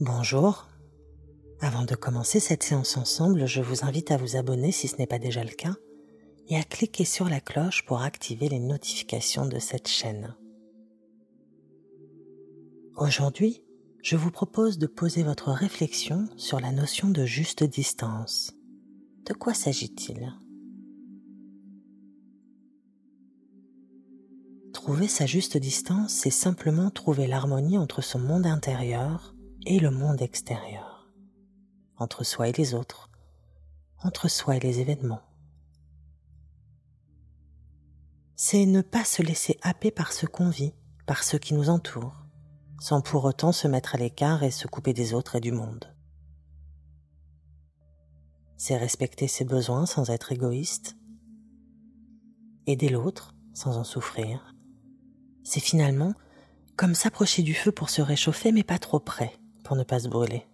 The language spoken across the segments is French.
Bonjour. Avant de commencer cette séance ensemble, je vous invite à vous abonner si ce n'est pas déjà le cas et à cliquer sur la cloche pour activer les notifications de cette chaîne. Aujourd'hui, je vous propose de poser votre réflexion sur la notion de juste distance. De quoi s'agit-il? Trouver sa juste distance, c'est simplement trouver l'harmonie entre son monde intérieur et le monde extérieur, entre soi et les autres, entre soi et les événements. C'est ne pas se laisser happer par ce qu'on vit, par ceux qui nous entourent, sans pour autant se mettre à l'écart et se couper des autres et du monde. C'est respecter ses besoins sans être égoïste, aider l'autre sans en souffrir. C'est finalement comme s'approcher du feu pour se réchauffer mais pas trop près pour ne pas se brûler.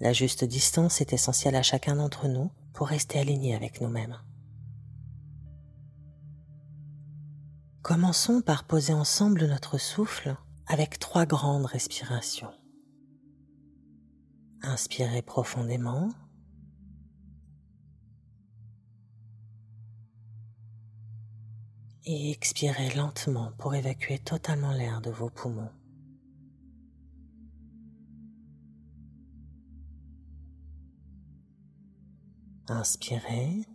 La juste distance est essentielle à chacun d'entre nous pour rester aligné avec nous-mêmes. Commençons par poser ensemble notre souffle avec trois grandes respirations. Inspirez profondément. Et expirez lentement pour évacuer totalement l'air de vos poumons. Inspirez.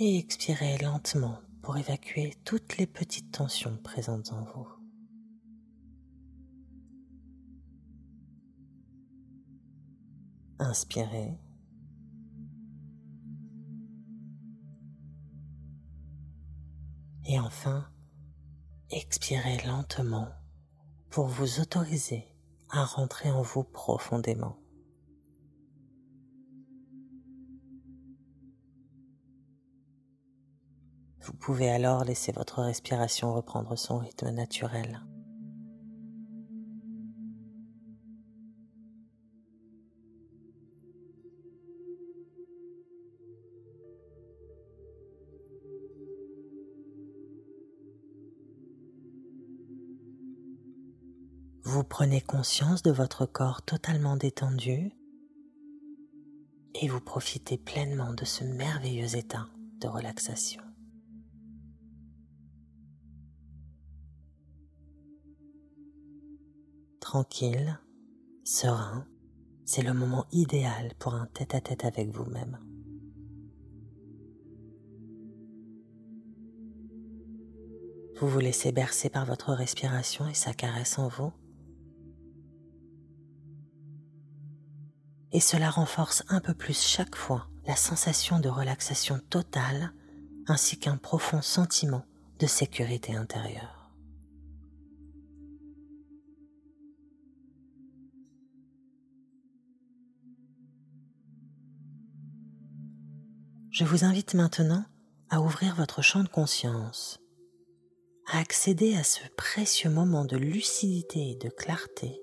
Et expirez lentement pour évacuer toutes les petites tensions présentes en vous. Inspirez. Et enfin, expirez lentement pour vous autoriser à rentrer en vous profondément. Vous pouvez alors laisser votre respiration reprendre son rythme naturel. Prenez conscience de votre corps totalement détendu et vous profitez pleinement de ce merveilleux état de relaxation. Tranquille, serein, c'est le moment idéal pour un tête-à-tête avec vous-même. Vous vous laissez bercer par votre respiration et sa caresse en vous et cela renforce un peu plus chaque fois la sensation de relaxation totale ainsi qu'un profond sentiment de sécurité intérieure. Je vous invite maintenant à ouvrir votre champ de conscience, à accéder à ce précieux moment de lucidité et de clarté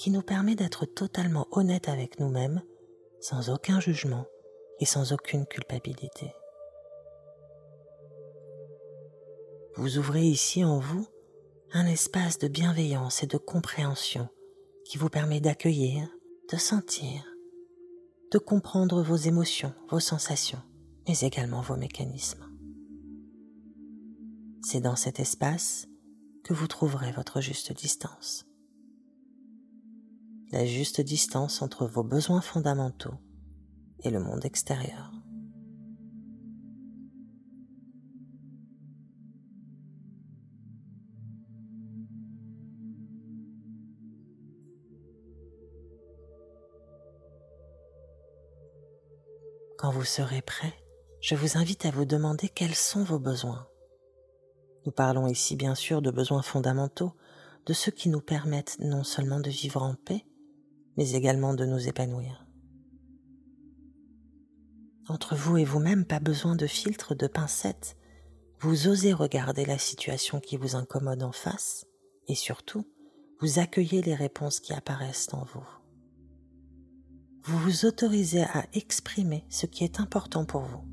qui nous permet d'être totalement honnête avec nous-mêmes, sans aucun jugement et sans aucune culpabilité. Vous ouvrez ici en vous un espace de bienveillance et de compréhension qui vous permet d'accueillir, de sentir, de comprendre vos émotions, vos sensations, mais également vos mécanismes. C'est dans cet espace que vous trouverez votre juste distance la juste distance entre vos besoins fondamentaux et le monde extérieur. Quand vous serez prêt, je vous invite à vous demander quels sont vos besoins. Nous parlons ici bien sûr de besoins fondamentaux, de ceux qui nous permettent non seulement de vivre en paix, mais également de nous épanouir. Entre vous et vous-même, pas besoin de filtre, de pincettes. Vous osez regarder la situation qui vous incommode en face et surtout, vous accueillez les réponses qui apparaissent en vous. Vous vous autorisez à exprimer ce qui est important pour vous.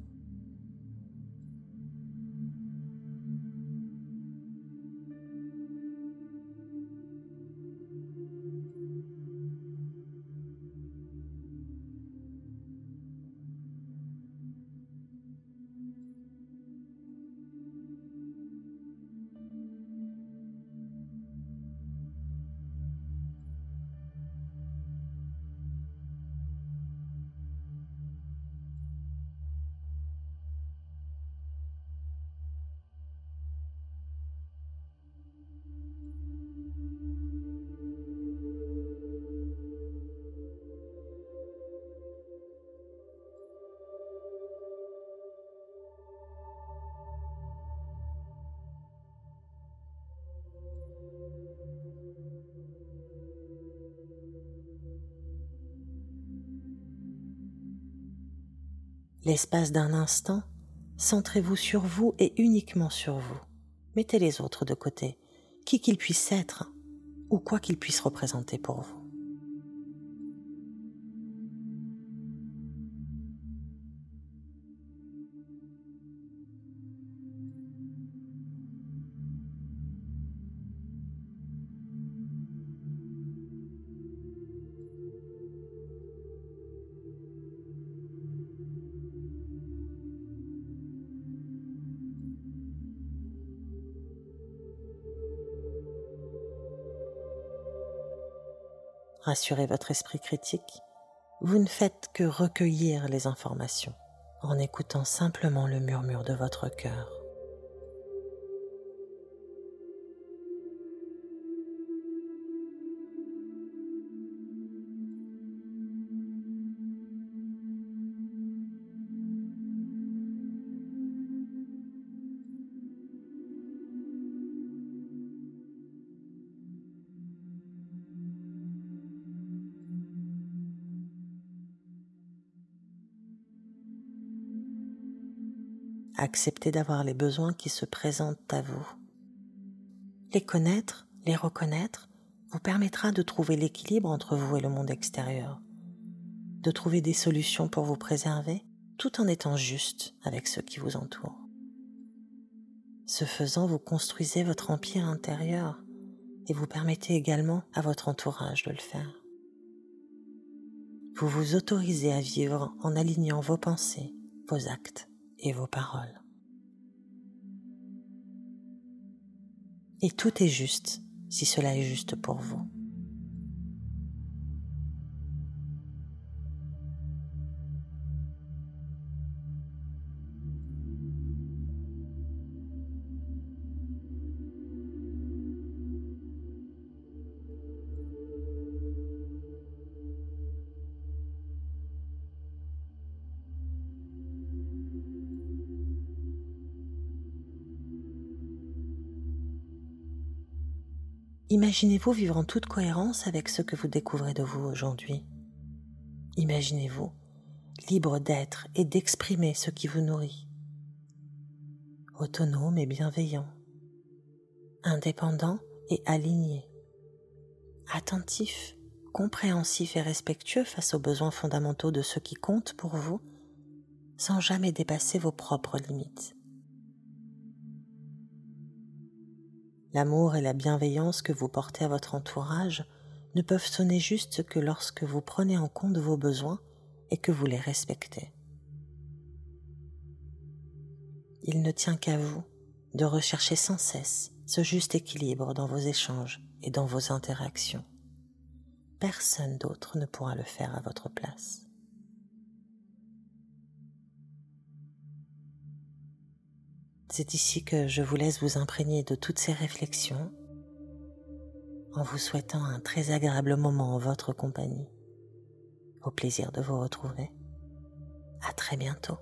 L'espace d'un instant, centrez-vous sur vous et uniquement sur vous. Mettez les autres de côté, qui qu'ils puissent être ou quoi qu'ils puissent représenter pour vous. Rassurez votre esprit critique, vous ne faites que recueillir les informations en écoutant simplement le murmure de votre cœur. Acceptez d'avoir les besoins qui se présentent à vous. Les connaître, les reconnaître, vous permettra de trouver l'équilibre entre vous et le monde extérieur, de trouver des solutions pour vous préserver tout en étant juste avec ceux qui vous entourent. Ce faisant, vous construisez votre empire intérieur et vous permettez également à votre entourage de le faire. Vous vous autorisez à vivre en alignant vos pensées, vos actes et vos paroles. Et tout est juste si cela est juste pour vous. Imaginez-vous vivre en toute cohérence avec ce que vous découvrez de vous aujourd'hui. Imaginez-vous libre d'être et d'exprimer ce qui vous nourrit. Autonome et bienveillant. Indépendant et aligné. Attentif, compréhensif et respectueux face aux besoins fondamentaux de ceux qui comptent pour vous, sans jamais dépasser vos propres limites. L'amour et la bienveillance que vous portez à votre entourage ne peuvent sonner juste que lorsque vous prenez en compte vos besoins et que vous les respectez. Il ne tient qu'à vous de rechercher sans cesse ce juste équilibre dans vos échanges et dans vos interactions. Personne d'autre ne pourra le faire à votre place. C'est ici que je vous laisse vous imprégner de toutes ces réflexions en vous souhaitant un très agréable moment en votre compagnie. Au plaisir de vous retrouver. À très bientôt.